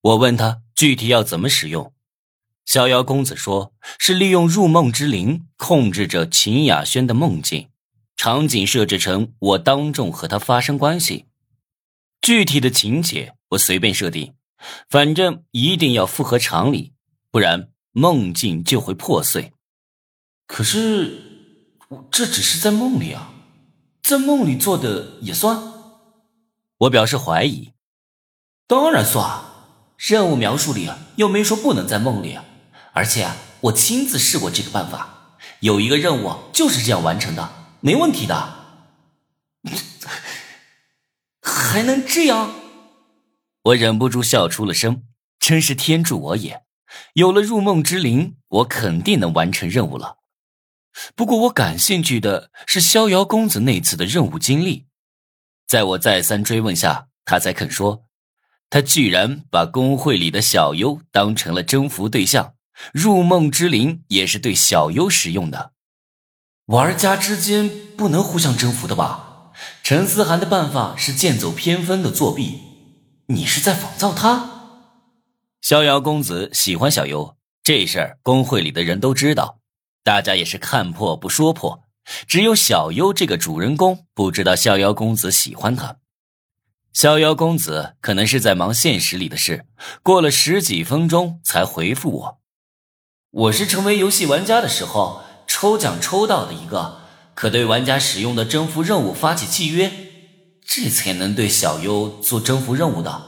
我问他具体要怎么使用，逍遥公子说是利用入梦之灵控制着秦雅轩的梦境，场景设置成我当众和他发生关系，具体的情节我随便设定，反正一定要符合常理，不然梦境就会破碎。可是这只是在梦里啊，在梦里做的也算？我表示怀疑。当然算，任务描述里又没说不能在梦里，而且我亲自试过这个办法，有一个任务就是这样完成的，没问题的。还能这样？我忍不住笑出了声，真是天助我也！有了入梦之灵，我肯定能完成任务了。不过我感兴趣的是逍遥公子那次的任务经历，在我再三追问下，他才肯说。他居然把公会里的小优当成了征服对象，入梦之灵也是对小优使用的。玩家之间不能互相征服的吧？陈思涵的办法是剑走偏锋的作弊，你是在仿造他？逍遥公子喜欢小优这事儿，公会里的人都知道，大家也是看破不说破，只有小优这个主人公不知道逍遥公子喜欢他。逍遥公子可能是在忙现实里的事，过了十几分钟才回复我。我是成为游戏玩家的时候抽奖抽到的一个，可对玩家使用的征服任务发起契约，这才能对小优做征服任务的。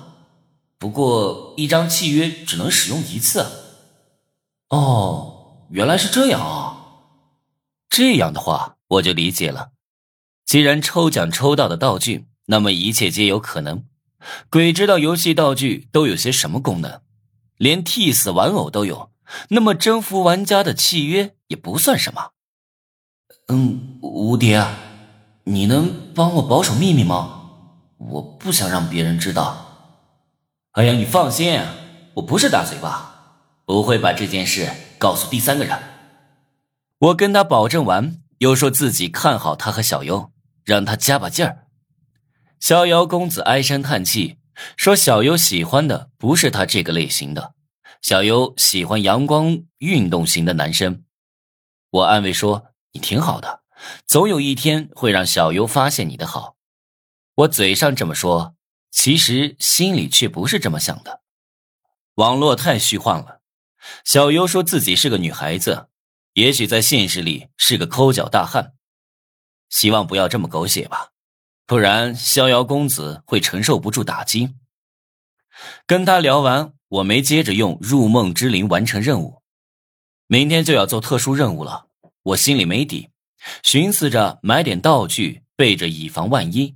不过一张契约只能使用一次。哦，原来是这样啊！这样的话我就理解了。既然抽奖抽到的道具。那么一切皆有可能，鬼知道游戏道具都有些什么功能，连替死玩偶都有。那么征服玩家的契约也不算什么。嗯，无敌，你能帮我保守秘密吗？我不想让别人知道。哎呀，你放心，我不是大嘴巴，不会把这件事告诉第三个人。我跟他保证完，又说自己看好他和小优，让他加把劲儿。逍遥公子唉声叹气，说：“小优喜欢的不是他这个类型的，小优喜欢阳光运动型的男生。”我安慰说：“你挺好的，总有一天会让小优发现你的好。”我嘴上这么说，其实心里却不是这么想的。网络太虚幻了。小优说自己是个女孩子，也许在现实里是个抠脚大汉，希望不要这么狗血吧。不然，逍遥公子会承受不住打击。跟他聊完，我没接着用入梦之灵完成任务。明天就要做特殊任务了，我心里没底，寻思着买点道具，备着以防万一。